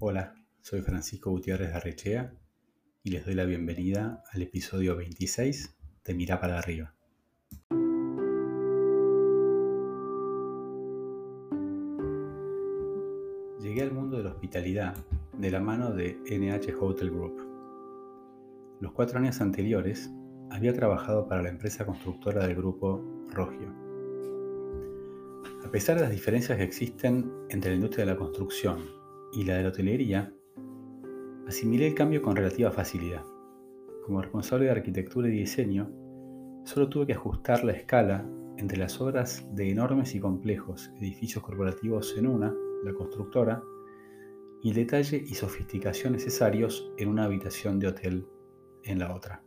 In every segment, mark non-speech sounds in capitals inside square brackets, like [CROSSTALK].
Hola, soy Francisco Gutiérrez de Arrechea y les doy la bienvenida al episodio 26 de Mirá para arriba. Llegué al mundo de la hospitalidad de la mano de NH Hotel Group. Los cuatro años anteriores había trabajado para la empresa constructora del grupo Rogio. A pesar de las diferencias que existen entre la industria de la construcción y la de la hotelería, asimilé el cambio con relativa facilidad. Como responsable de arquitectura y diseño, solo tuve que ajustar la escala entre las obras de enormes y complejos edificios corporativos en una, la constructora, y el detalle y sofisticación necesarios en una habitación de hotel en la otra.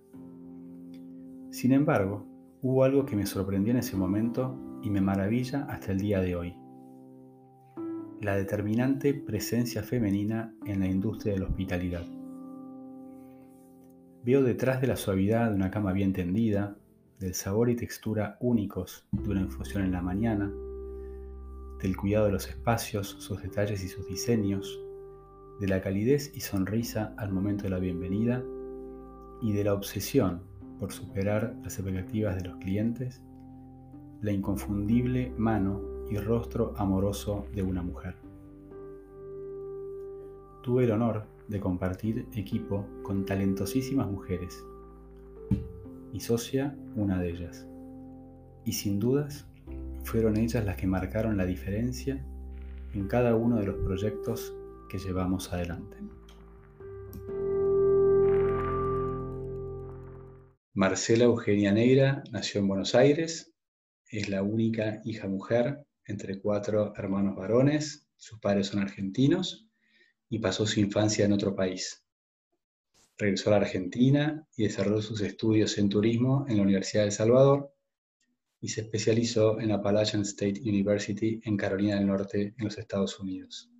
Sin embargo, hubo algo que me sorprendió en ese momento y me maravilla hasta el día de hoy. La determinante presencia femenina en la industria de la hospitalidad. Veo detrás de la suavidad de una cama bien tendida, del sabor y textura únicos de una infusión en la mañana, del cuidado de los espacios, sus detalles y sus diseños, de la calidez y sonrisa al momento de la bienvenida y de la obsesión por superar las expectativas de los clientes, la inconfundible mano y rostro amoroso de una mujer. Tuve el honor de compartir equipo con talentosísimas mujeres, mi socia una de ellas, y sin dudas fueron ellas las que marcaron la diferencia en cada uno de los proyectos que llevamos adelante. Marcela Eugenia Neira nació en Buenos Aires, es la única hija mujer entre cuatro hermanos varones, sus padres son argentinos y pasó su infancia en otro país. Regresó a la Argentina y desarrolló sus estudios en turismo en la Universidad de Salvador y se especializó en Appalachian State University en Carolina del Norte, en los Estados Unidos.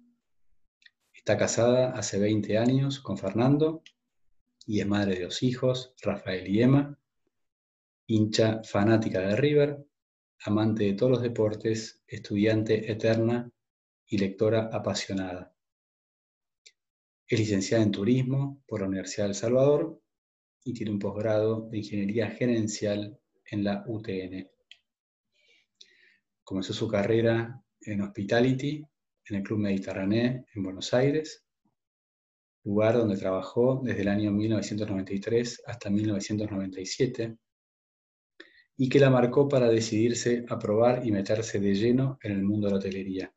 Está casada hace 20 años con Fernando y es madre de dos hijos, Rafael y Emma, hincha fanática de River, amante de todos los deportes, estudiante eterna y lectora apasionada. Es licenciada en Turismo por la Universidad del Salvador y tiene un posgrado de Ingeniería Gerencial en la UTN. Comenzó su carrera en Hospitality en el Club Mediterráneo en Buenos Aires lugar donde trabajó desde el año 1993 hasta 1997 y que la marcó para decidirse a probar y meterse de lleno en el mundo de la hotelería.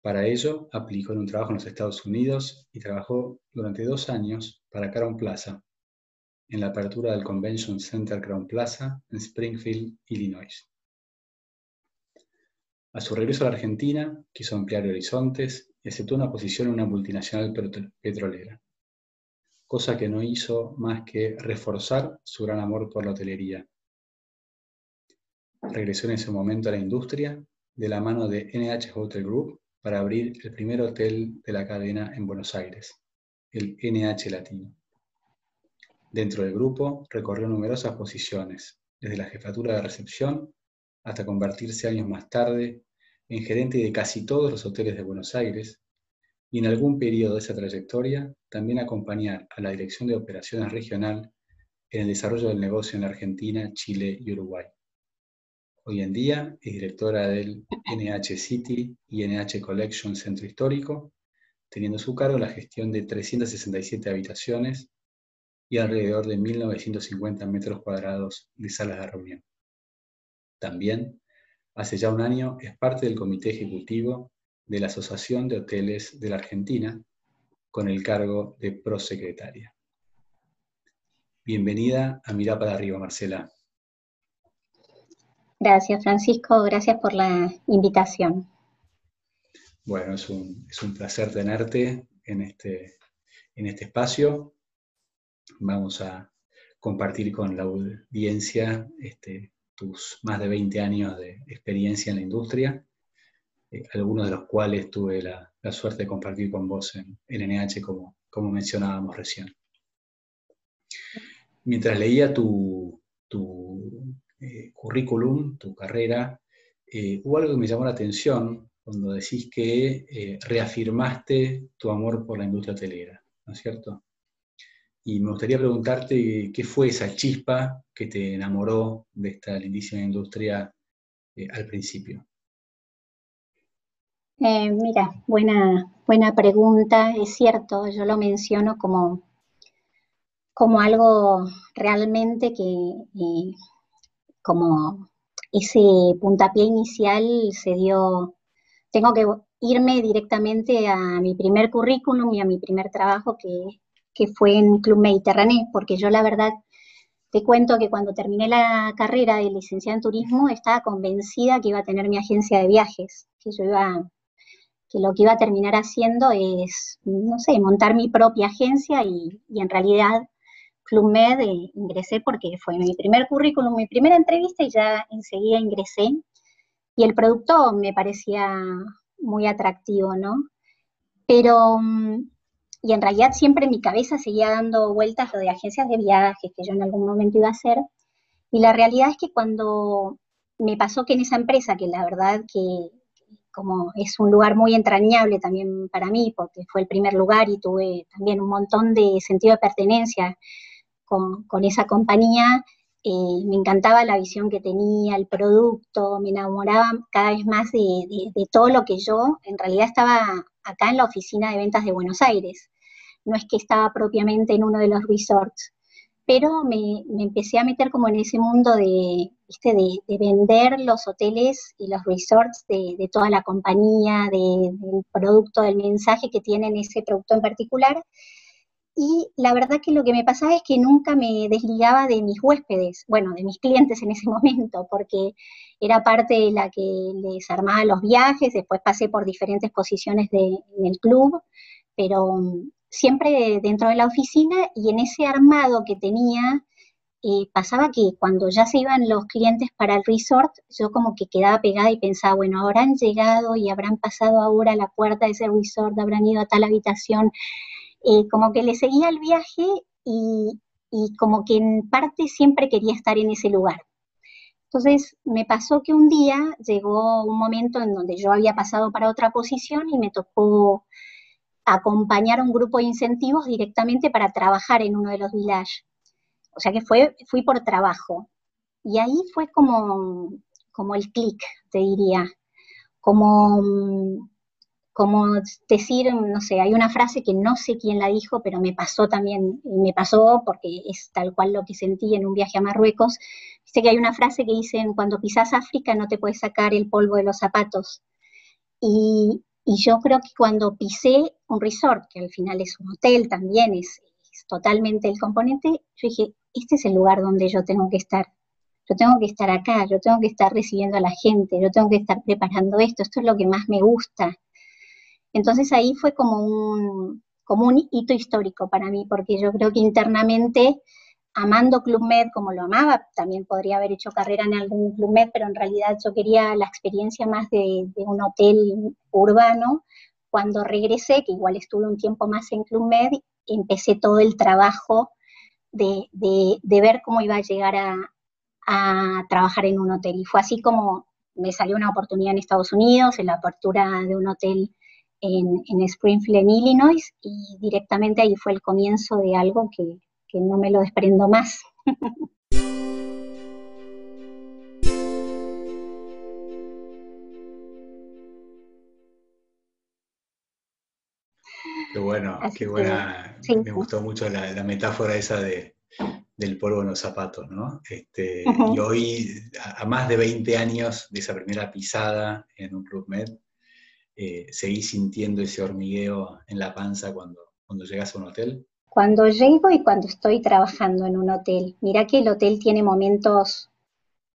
Para ello, aplicó en un trabajo en los Estados Unidos y trabajó durante dos años para Crown Plaza, en la apertura del Convention Center Crown Plaza en Springfield, Illinois. A su regreso a la Argentina, quiso ampliar horizontes y aceptó una posición en una multinacional petrolera, cosa que no hizo más que reforzar su gran amor por la hotelería. Regresó en ese momento a la industria de la mano de NH Hotel Group para abrir el primer hotel de la cadena en Buenos Aires, el NH Latino. Dentro del grupo recorrió numerosas posiciones, desde la jefatura de recepción hasta convertirse años más tarde en gerente de casi todos los hoteles de Buenos Aires, y en algún periodo de esa trayectoria también acompañar a la Dirección de Operaciones Regional en el desarrollo del negocio en Argentina, Chile y Uruguay. Hoy en día es directora del NH City y NH Collection Centro Histórico, teniendo a su cargo la gestión de 367 habitaciones y alrededor de 1.950 metros cuadrados de salas de reunión. También hace ya un año es parte del comité ejecutivo de la Asociación de Hoteles de la Argentina con el cargo de prosecretaria. Bienvenida a Mirá para arriba, Marcela. Gracias, Francisco. Gracias por la invitación. Bueno, es un, placer tenerte en este, en este espacio. Vamos a compartir con la audiencia este, tus más de 20 años de experiencia en la industria, eh, algunos de los cuales tuve la, suerte de compartir con vos en, NH, como, como mencionábamos recién. Mientras leía tu, tu eh, currículum, tu carrera, eh, hubo algo que me llamó la atención cuando decís que reafirmaste tu amor por la industria hotelera, ¿no es cierto? Y me gustaría preguntarte qué fue esa chispa que te enamoró de esta lindísima industria al principio. Eh, mira, buena, buena pregunta. Es cierto, yo lo menciono como, como algo realmente que, como ese puntapié inicial se dio tengo que irme directamente a mi primer currículum y a mi primer trabajo que, fue en Club Mediterráneo, porque yo la verdad te cuento que cuando terminé la carrera de licenciada en turismo estaba convencida que iba a tener mi agencia de viajes, que yo iba, que lo que iba a terminar haciendo es, no sé, montar mi propia agencia y, en realidad Club Med eh, ingresé porque fue mi primer currículum, mi primera entrevista y ya enseguida ingresé y el producto me parecía muy atractivo, ¿no? Pero, mm, y en realidad siempre en mi cabeza seguía dando vueltas lo de agencias de viajes que yo en algún momento iba a hacer. Y la realidad es que cuando me pasó que en esa empresa, que la verdad que como es un lugar muy entrañable también para mí, porque fue el primer lugar y tuve también un montón de sentido de pertenencia con, con esa compañía, eh, me encantaba la visión que tenía, el producto, me enamoraba cada vez más de, todo lo que yo, en realidad estaba acá en la oficina de ventas de Buenos Aires, no es que estaba propiamente en uno de los resorts, pero me, empecé a meter como en ese mundo de, de, vender los hoteles y los resorts de, toda la compañía, del producto, del mensaje que tienen ese producto en particular, y la verdad que lo que me pasaba es que nunca me desligaba de mis huéspedes, bueno, de mis clientes en ese [LAUGHS] momento, porque era parte de la que les armaba los viajes, después pasé por diferentes posiciones de, en el club, pero siempre dentro de la oficina y en ese armado que tenía, eh, pasaba que cuando ya se iban los clientes para el resort, yo como que quedaba pegada y pensaba, bueno, habrán llegado y habrán pasado ahora a la puerta de ese resort, habrán ido a tal habitación, eh, como que le seguía el viaje y, como que en parte siempre quería estar en ese lugar. Entonces me pasó que un día llegó un momento en donde yo había pasado para otra posición y me tocó acompañar a un grupo de incentivos directamente para trabajar en uno de los villages. O sea que fue, fui por trabajo. Y ahí fue como, como el clic, te diría. Como como decir, no sé, hay una frase que no sé quién la dijo, pero me pasó también, me pasó porque es tal cual lo que sentí en un viaje a Marruecos. Dice que hay una frase que dicen, cuando pisas África no te puedes sacar el polvo de los zapatos. Y, yo creo que cuando pisé un resort, que al final es un hotel también, es, es totalmente el componente, yo dije, este es el lugar donde yo tengo que estar. Yo tengo que estar acá, yo tengo que estar recibiendo a la gente, yo tengo que estar preparando esto, esto es lo que más me gusta entonces ahí fue como un, como un hito histórico para mí, porque yo creo que internamente, amando Club Med como lo amaba, también podría haber hecho carrera en algún Club Med, pero en realidad yo quería la experiencia más de, un hotel urbano. Cuando regresé, que igual estuve un tiempo más en Club Med, empecé todo el trabajo de, ver cómo iba a llegar a, a trabajar en un hotel. Y fue así como me salió una oportunidad en Estados Unidos, en la apertura de un hotel en, Springfield, en Illinois, y directamente ahí fue el comienzo de algo que, no me lo desprendo más. Qué bueno, qué buena. Me gustó mucho la, metáfora esa de, del polvo en los zapatos, ¿no? Este, Y hoy, a, a, más de 20 años de esa primera pisada en un Club Med, eh, seguís sintiendo ese hormigueo en la panza cuando, cuando llegas a un hotel? Cuando llego y cuando estoy trabajando en un hotel. Mira que el hotel tiene momentos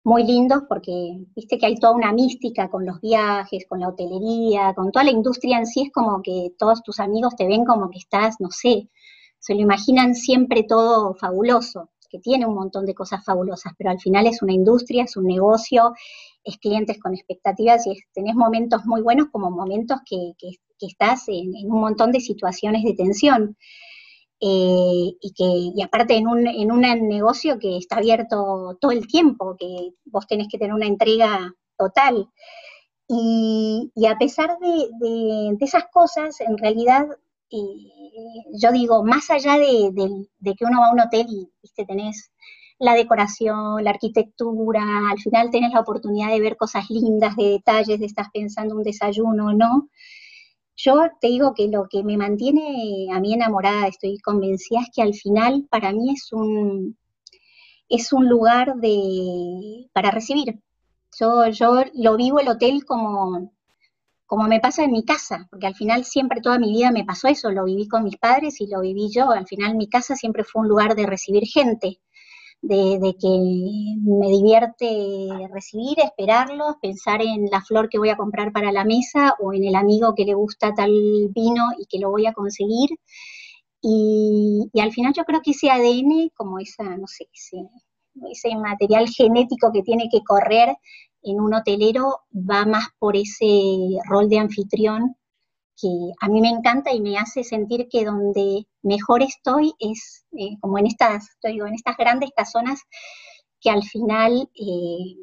muy lindos porque viste que hay toda una mística con los viajes, con la hotelería, con toda la industria en sí, es como que todos tus amigos te ven como que estás, no sé, se lo imaginan siempre todo fabuloso, que tiene un montón de cosas fabulosas, pero al final es una industria, es un negocio es clientes con expectativas y tenés momentos muy buenos como momentos que, estás en, un montón de situaciones de tensión. Eh, y que y aparte en un, en un negocio que está abierto todo el tiempo, que vos tenés que tener una entrega total. Y, a pesar de, esas cosas, en realidad, eh, yo digo, más allá de, que uno va a un hotel y ¿viste, tenés la decoración, la arquitectura, al final tenés la oportunidad de ver cosas lindas, de detalles, de estás pensando un desayuno o no. Yo te digo que lo que me mantiene a mí enamorada, estoy convencida, es que al final para mí es un, es un lugar de, para recibir. Yo, yo lo vivo el hotel como, como me pasa en mi casa, porque al final siempre toda mi vida me pasó eso, lo viví con mis padres y lo viví yo. Al final mi casa siempre fue un lugar de recibir gente de, que me divierte recibir, esperarlos, pensar en la flor que voy a comprar para la mesa o en el amigo que le gusta tal vino y que lo voy a conseguir. Y, al final yo creo que ese ADN, como esa, no sé, ese, ese material genético que tiene que correr en un hotelero, va más por ese rol de anfitrión que a mí me encanta y me hace sentir que donde mejor estoy es eh, como en estas, digo, en estas grandes casonas que al final eh,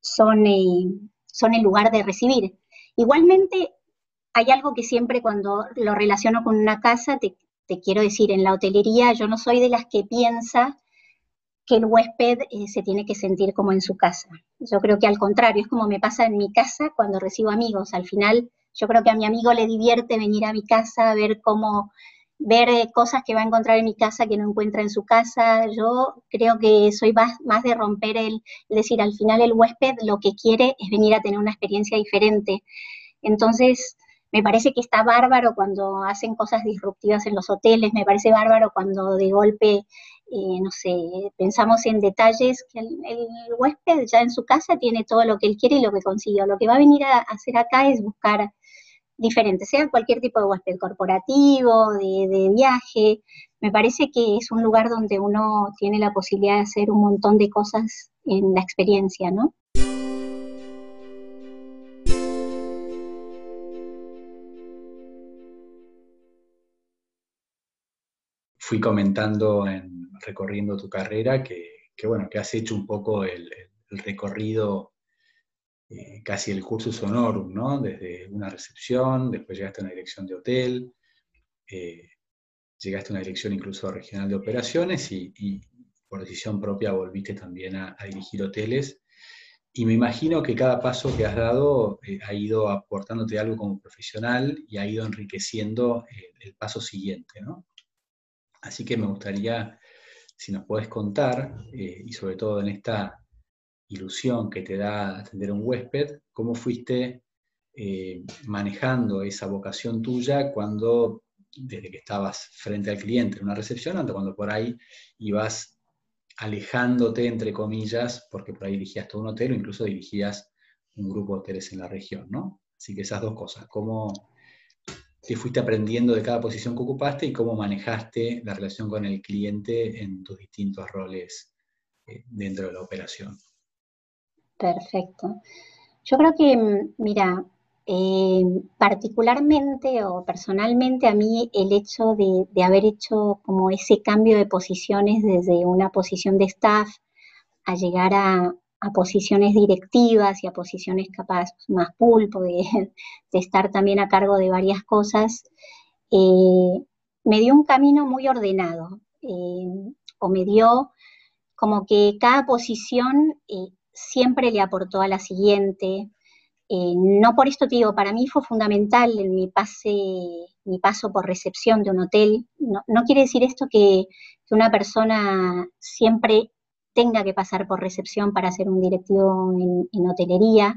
son, eh, son el lugar de recibir. Igualmente, hay algo que siempre cuando lo relaciono con una casa, te, te quiero decir, en la hotelería yo no soy de las que piensa que el huésped se tiene que sentir como en su casa. Yo creo que al contrario, es como me pasa en mi casa cuando recibo amigos. Al final yo creo que a mi amigo le divierte venir a mi casa, ver cómo, ver eh, cosas que va a encontrar en mi casa que no encuentra en su casa. Yo creo que soy más, de romper el, es decir, al final el huésped lo que quiere es venir a tener una experiencia diferente. Entonces, me parece que está bárbaro cuando hacen cosas disruptivas en los hoteles, me parece bárbaro cuando de golpe, eh, no sé, pensamos en detalles que el, huésped ya en su casa tiene todo lo que él quiere y lo que consiguió. Lo que va a venir a hacer acá es buscar diferente, sea cualquier tipo de huésped corporativo, de, viaje. Me parece que es un lugar donde uno tiene la posibilidad de hacer un montón de cosas en la experiencia, ¿no? Fui comentando en recorriendo tu carrera que, bueno, que has hecho un poco el recorrido eh, casi el cursus honorum, ¿no? Desde una recepción, después llegaste a una dirección de hotel, eh, llegaste a una dirección incluso regional de operaciones y, por decisión propia volviste también a, dirigir hoteles. Y me imagino que cada paso que has dado eh, ha ido aportándote algo como profesional y ha ido enriqueciendo el paso siguiente, ¿no? Así que me gustaría, si nos puedes contar, y sobre todo en esta ilusión que te da atender a un huésped, cómo fuiste eh, manejando esa vocación tuya cuando, desde que estabas frente al cliente en una recepción, hasta cuando por ahí ibas alejándote, entre comillas, porque por ahí dirigías todo un hotel o incluso dirigías un grupo de hoteles en la región, ¿no? Así que esas dos cosas, cómo te fuiste aprendiendo de cada posición que ocupaste y cómo manejaste la relación con el cliente en tus distintos roles eh, dentro de la operación. Perfecto. Yo creo que, mm, mira, eh, particularmente o personalmente a mí el hecho de, haber hecho como ese cambio de posiciones desde una posición de staff a llegar a, posiciones directivas y a posiciones capaz más pulpo, de, estar también a cargo de varias cosas, eh, me dio un camino muy ordenado eh, o me dio como que cada posición siempre le aportó a la siguiente. Eh, no por esto te digo, para mí fue fundamental en mi, pase, mi paso por recepción de un hotel. No, quiere decir esto que, una persona siempre tenga que pasar por recepción para ser un directivo en, hotelería.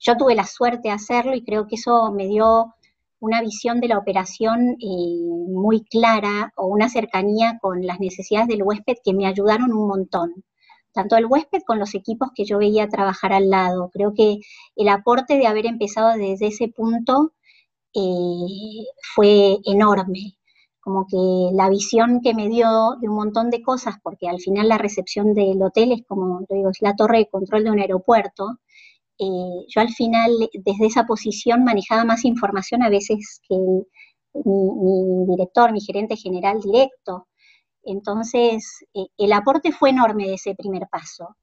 Yo tuve la suerte de hacerlo y creo que eso me dio una visión de la operación eh, muy clara o una cercanía con las necesidades del huésped que me ayudaron un montón tanto el huésped con los equipos que yo veía trabajar al lado. Creo que el aporte de haber empezado desde ese punto eh, fue enorme. Como que la visión que me dio de un montón de cosas, porque al final la recepción del hotel es como, digo, es la torre de control de un aeropuerto. Eh, yo al final, desde esa posición, manejaba más información a veces que mi director, mi gerente general directo. Entonces, eh, el aporte fue enorme de ese primer paso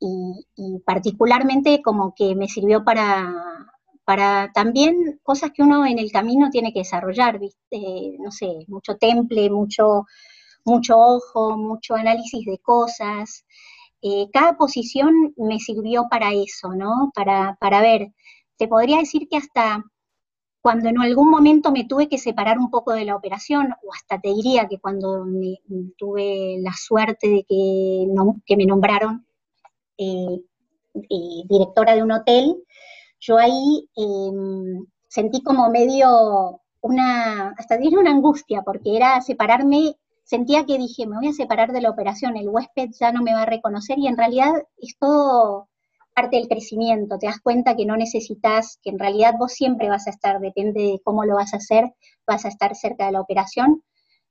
y, particularmente como que me sirvió para, para también cosas que uno en el camino tiene que desarrollar, no sé, mucho temple, mucho, mucho ojo, mucho análisis de cosas. Eh, cada posición me sirvió para eso, ¿no? Para, para ver, te podría decir que hasta cuando en algún momento me tuve que separar un poco de la operación, o hasta te diría que cuando me, tuve la suerte de que, me nombraron eh, eh, directora de un hotel, yo ahí em, sentí como medio una, hasta diría una angustia, porque era separarme, sentía que dije, me voy a separar de la operación, el huésped ya no me va a reconocer y en realidad es todo parte del crecimiento, te das cuenta que no necesitas, que en realidad vos siempre vas a estar, depende de cómo lo vas a hacer, vas a estar cerca de la operación,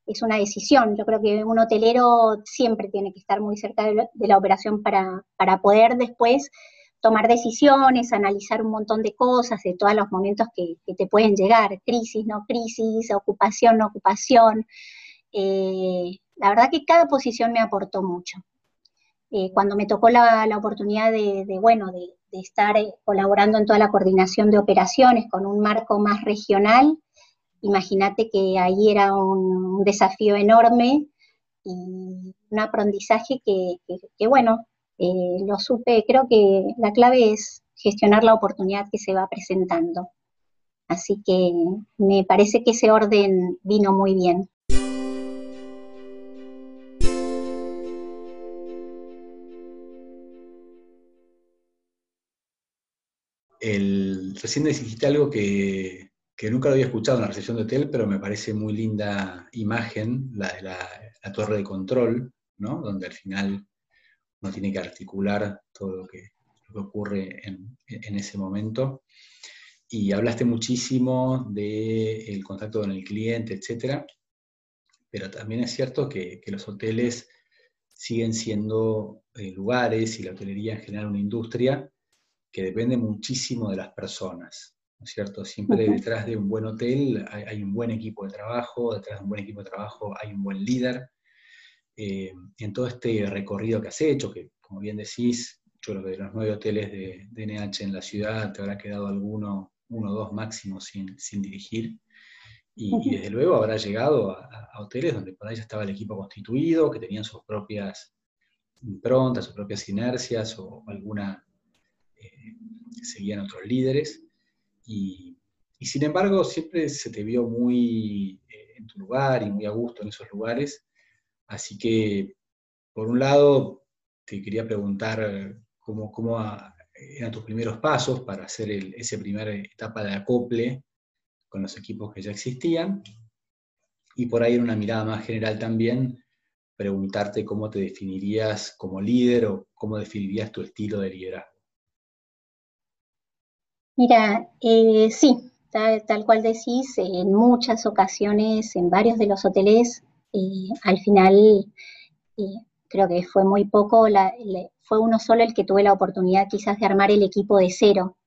es una decisión. Yo creo que un hotelero siempre tiene que estar muy cerca de la, operación para, para, poder después tomar decisiones, analizar un montón de cosas, de todos los momentos que, te pueden llegar, crisis, no crisis, ocupación, no ocupación. Eh, la verdad que cada posición me aportó mucho. Eh, cuando me tocó la, oportunidad de, bueno, de, estar eh, colaborando en toda la coordinación de operaciones con un marco más regional, imagínate que ahí era un, desafío enorme y un aprendizaje que, bueno, eh, lo supe, creo que la clave es gestionar la oportunidad que se va presentando. Así que me parece que ese orden vino muy bien. Recién dijiste algo que, nunca lo había escuchado en la recepción de hotel, pero me parece muy linda imagen, la de la, torre de control, ¿no? donde al final uno tiene que articular todo lo que, ocurre en, ese momento. Y hablaste muchísimo del contacto con el cliente, etcétera, pero también es cierto que, los hoteles siguen siendo eh, lugares y la hotelería en general una industria que depende muchísimo de las personas, ¿no es cierto? Siempre detrás de un buen hotel hay, un buen equipo de trabajo, detrás de un buen equipo de trabajo hay un buen líder. Eh, en todo este recorrido que has hecho, que como bien decís, yo creo que de los nueve hoteles de, NH en la ciudad te habrá quedado alguno, uno o dos máximo sin, dirigir. Y, desde luego habrá llegado a, hoteles donde por ahí ya estaba el equipo constituido, que tenían sus propias improntas, sus propias inercias o alguna seguían otros líderes, y, sin embargo siempre se te vio muy eh, en tu lugar y muy a gusto en esos lugares, así que por un lado te quería preguntar cómo, cómo eran tus primeros pasos para hacer esa primera etapa de acople con los equipos que ya existían, y por ahí en una mirada más general también, preguntarte cómo te definirías como líder o cómo definirías tu estilo de liderazgo. Mira, eh, sí, tal, cual decís, en muchas ocasiones, en varios de los hoteles, eh, al final eh, creo que fue muy poco, fue uno solo el que tuve la oportunidad quizás de armar el equipo de cero.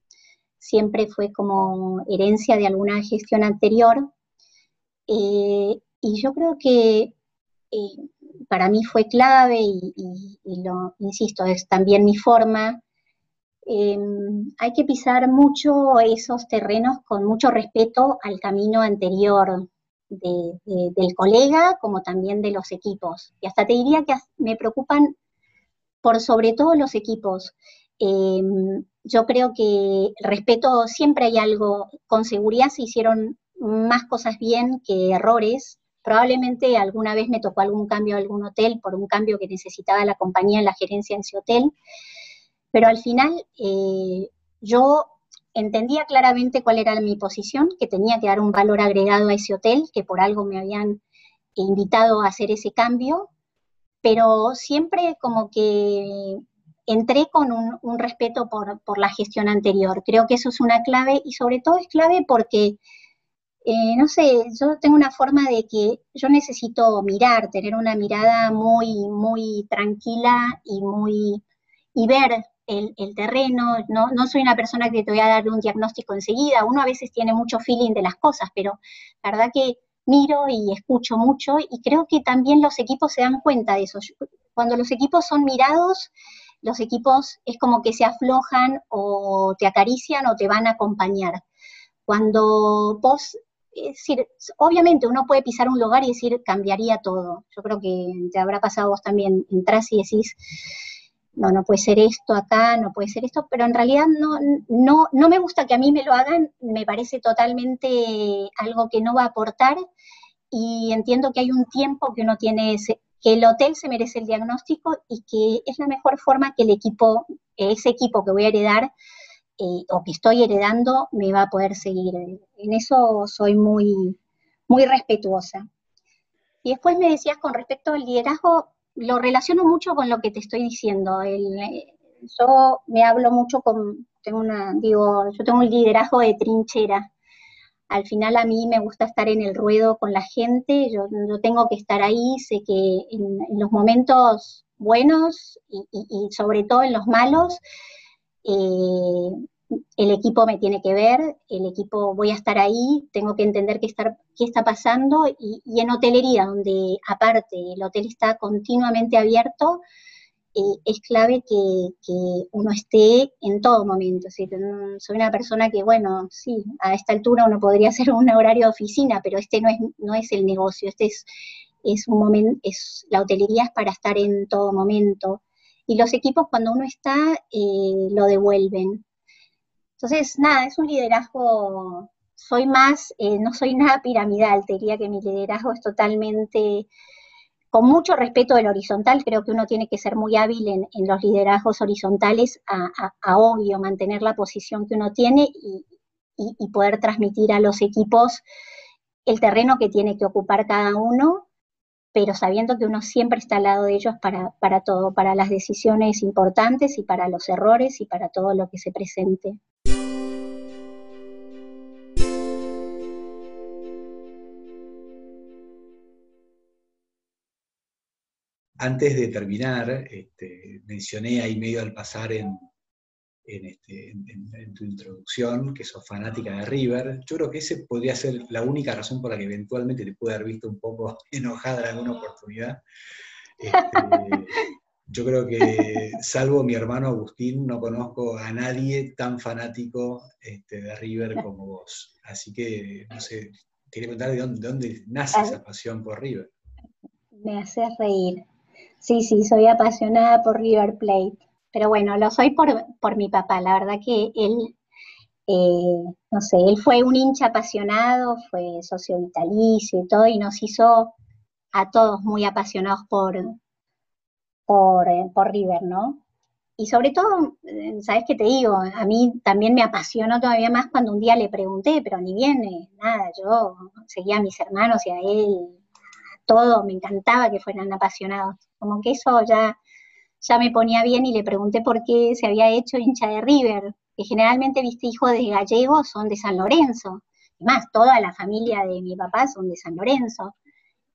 Siempre fue como herencia de alguna gestión anterior. y yo creo que para mí fue clave y, lo insisto, es también mi forma Em, hay que pisar mucho esos terrenos con mucho respeto al camino anterior del colega como también de los equipos. Y hasta te diría que me preocupan por sobre todo los equipos. Em, yo creo que respeto, siempre hay algo, con seguridad se hicieron más cosas bien que errores. Probablemente alguna vez me tocó algún cambio a algún hotel por un cambio que necesitaba la compañía en la gerencia en ese hotel pero al final eh, yo entendía claramente cuál era mi posición, que tenía que dar un valor agregado a ese hotel, que por algo me habían invitado a hacer ese cambio, pero siempre como que entré con un, respeto por, la gestión anterior. Creo que eso es una clave y sobre todo es clave porque, eh, no sé, yo tengo una forma de que yo necesito mirar, tener una mirada muy, muy tranquila y muy y ver el, terreno, no, no, soy una persona que te voy a dar un diagnóstico enseguida, uno a veces tiene mucho feeling de las cosas, pero la verdad que miro y escucho mucho y creo que también los equipos se dan cuenta de eso. Cuando los equipos son mirados, los equipos es como que se aflojan o te acarician o te van a acompañar. Cuando vos, es decir, obviamente uno puede pisar un lugar y decir, cambiaría todo. Yo creo que te habrá pasado vos también, entras y decís, no, no puede ser esto acá, no puede ser esto, pero en realidad no, no, no me gusta que a mí me lo hagan, me parece totalmente algo que no va a aportar y entiendo que hay un tiempo que uno tiene, que el hotel se merece el diagnóstico y que es la mejor forma que el equipo, ese equipo que voy a heredar eh, o que estoy heredando me va a poder seguir. En eso soy muy, muy respetuosa. Y después me decías con respecto al liderazgo, lo relaciono mucho con lo que te estoy diciendo. Eh, yo me hablo mucho con, tengo una, digo, yo tengo un liderazgo de trinchera. Al final a mí me gusta estar en el ruedo con la gente, yo, tengo que estar ahí, sé que en, los momentos buenos y, sobre todo en los malos, eh, el equipo me tiene que ver, el equipo voy a estar ahí, tengo que entender qué, estar, qué está pasando y, en hotelería, donde aparte el hotel está continuamente abierto, eh, es clave que, uno esté en todo momento. soy una persona que, bueno, sí, a esta altura uno podría hacer un horario de oficina, pero este no es, no es el negocio, este es, es un momento, es, la hotelería es para estar en todo momento. Y los equipos cuando uno está, eh, lo devuelven entonces, nada, es un liderazgo, soy más, eh, no soy nada piramidal, te diría que mi liderazgo es totalmente, con mucho respeto del horizontal, creo que uno tiene que ser muy hábil en, los liderazgos horizontales, a, obvio mantener la posición que uno tiene y, poder transmitir a los equipos el terreno que tiene que ocupar cada uno, pero sabiendo que uno siempre está al lado de ellos para, para todo, para las decisiones importantes y para los errores y para todo lo que se presente. Antes de terminar, este, mencioné ahí medio al pasar este, en, tu introducción que sos fanática de River. Yo creo que ese podría ser la única razón por la que eventualmente te pude haber visto un poco [LAUGHS] enojada en alguna oportunidad. Este, yo creo que, salvo mi hermano Agustín, no conozco a nadie tan fanático de River como vos. Así que, no sé, quería contar de dónde, de dónde nace esa pasión por River. Me hace reír. Sí, sí, soy apasionada por River Plate, pero bueno, lo soy por, mi papá, la verdad que él, eh, no sé, él fue un hincha apasionado, fue socio vitalicio y todo, y nos hizo a todos muy apasionados por, por, eh, por River, ¿no? Y sobre todo, eh, ¿sabes qué te digo? A mí también me apasionó todavía más cuando un día le pregunté, pero ni bien, nada, yo seguía a mis hermanos y a él, todo, me encantaba que fueran apasionados. Como que eso ya, ya me ponía bien y le pregunté por qué se había hecho hincha de River, que generalmente, viste, hijos de gallegos son de San Lorenzo. más, toda la familia de mi papá son de San Lorenzo.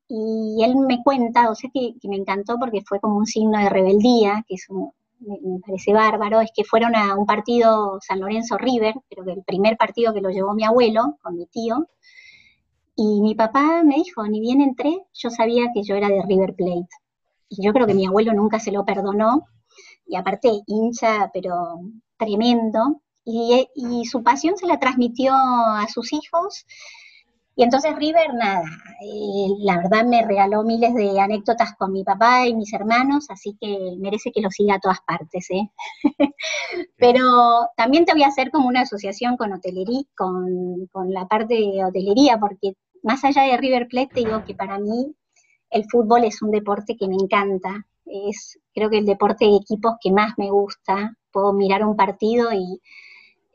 Y él me cuenta, o sea, que, me encantó porque fue como un signo de rebeldía, que eso me, me, parece bárbaro, es que fueron a un partido San Lorenzo River, creo que el primer partido que lo llevó mi abuelo con mi tío, y mi papá me dijo, ni bien entré, yo sabía que yo era de River Plate. Y yo creo que mi abuelo nunca se lo perdonó. Y aparte, hincha, pero tremendo. Y, y su pasión se la transmitió a sus hijos. Y entonces River, nada, eh, la verdad me regaló miles de anécdotas con mi papá y mis hermanos, así que merece que lo siga a todas partes. ¿eh? [LAUGHS] Pero también te voy a hacer como una asociación con hotelería, con, con la parte de hotelería, porque más allá de River Plate, te digo que para mí el fútbol es un deporte que me encanta. Es, creo que el deporte de equipos que más me gusta. Puedo mirar un partido y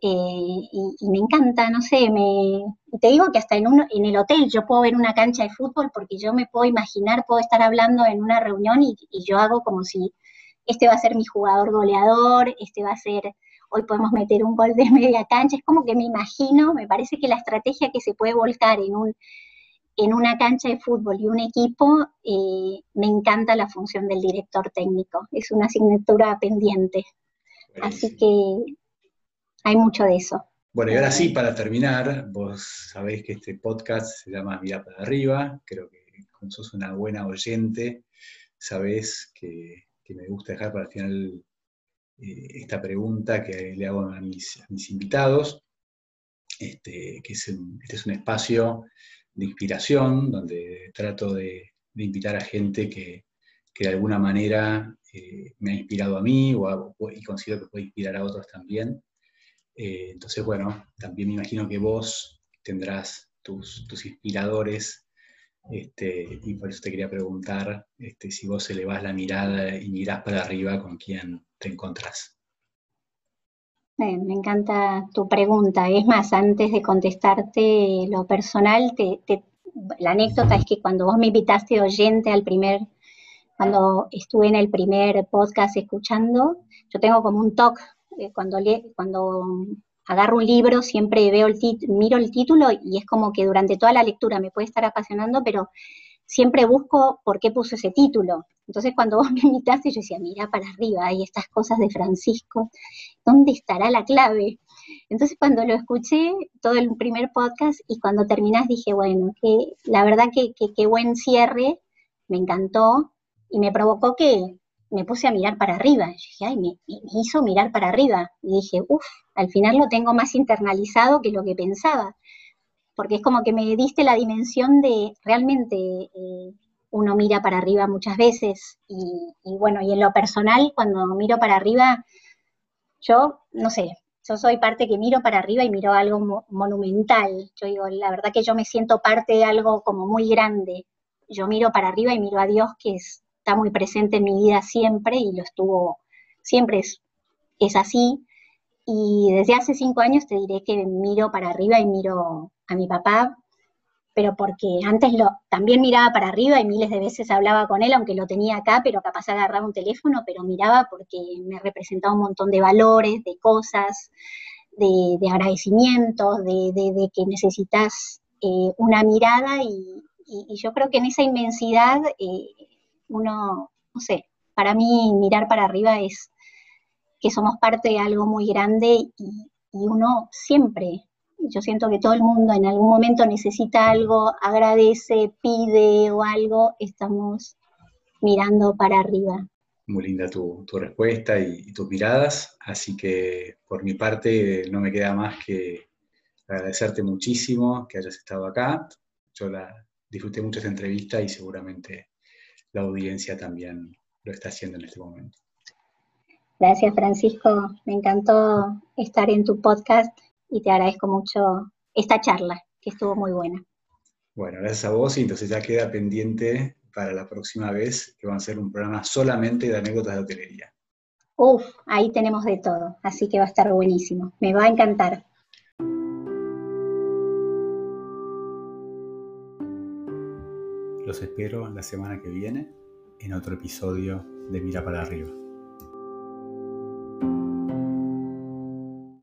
eh, y, me encanta, no sé, me, te digo que hasta en, un, en el hotel yo puedo ver una cancha de fútbol porque yo me puedo imaginar, puedo estar hablando en una reunión y, yo hago como si este va a ser mi jugador goleador, este va a ser, hoy podemos meter un gol de media cancha, es como que me imagino, me parece que la estrategia que se puede volcar en un en una cancha de fútbol y un equipo, eh, me encanta la función del director técnico. Es una asignatura pendiente. Así que hay mucho de eso. Bueno, y ahora sí, para terminar, vos sabéis que este podcast se llama Mira para arriba, creo que como sos una buena oyente, sabés que, me gusta dejar para el final eh, esta pregunta que le hago a mis, invitados, este, que es este es un espacio de inspiración donde trato de, invitar a gente que, de alguna manera eh, me ha inspirado a mí y considero que puede inspirar a otros también. Eh, entonces, bueno, también me imagino que vos tendrás tus, tus inspiradores este, y por eso te quería preguntar este, si vos elevás la mirada y mirás para arriba con quién te encontrás. Me encanta tu pregunta. Es más, antes de contestarte lo personal, la anécdota es que cuando vos me invitaste oyente al primer, cuando estuve en el primer podcast escuchando, yo tengo como un talk eh, cuando, cuando agarro un libro, siempre veo el miro el título y es como que durante toda la lectura me puede estar apasionando, pero siempre busco por qué puso ese título. Entonces cuando vos me invitaste, yo decía, mira para arriba, hay estas cosas de Francisco, ¿dónde estará la clave? Entonces cuando lo escuché, todo el primer podcast, y cuando terminás dije, bueno, que la verdad que qué buen cierre, me encantó, y me provocó que me puse a mirar para arriba. Y dije, ay, me, hizo mirar para arriba. Y dije, uff, al final lo tengo más internalizado que lo que pensaba. Porque es como que me diste la dimensión de realmente eh, uno mira para arriba muchas veces. Y, bueno, y en lo personal, cuando miro para arriba, yo, no sé, yo soy parte que miro para arriba y miro algo monumental. Yo digo, la verdad que yo me siento parte de algo como muy grande. Yo miro para arriba y miro a Dios, que es está muy presente en mi vida siempre y lo estuvo, siempre es, es así. Y desde hace cinco años te diré que miro para arriba y miro a mi papá, pero porque antes lo, también miraba para arriba y miles de veces hablaba con él, aunque lo tenía acá, pero capaz agarraba un teléfono, pero miraba porque me representaba un montón de valores, de cosas, de, agradecimientos, de, que necesitas eh, una mirada y, yo creo que en esa inmensidad eh, uno, no sé, para mí mirar para arriba es que somos parte de algo muy grande y, uno siempre, yo siento que todo el mundo en algún momento necesita algo, agradece, pide o algo, estamos mirando para arriba. Muy linda tu, respuesta y, tus miradas, así que por mi parte no me queda más que agradecerte muchísimo que hayas estado acá. Yo la disfruté mucho esta entrevista y seguramente la audiencia también lo está haciendo en este momento. Gracias Francisco, me encantó estar en tu podcast y te agradezco mucho esta charla, que estuvo muy buena. Bueno, gracias a vos y entonces ya queda pendiente para la próxima vez que va a ser un programa solamente de anécdotas de hotelería. Uf, ahí tenemos de todo, así que va a estar buenísimo, me va a encantar. Los espero la semana que viene en otro episodio de Mira para arriba.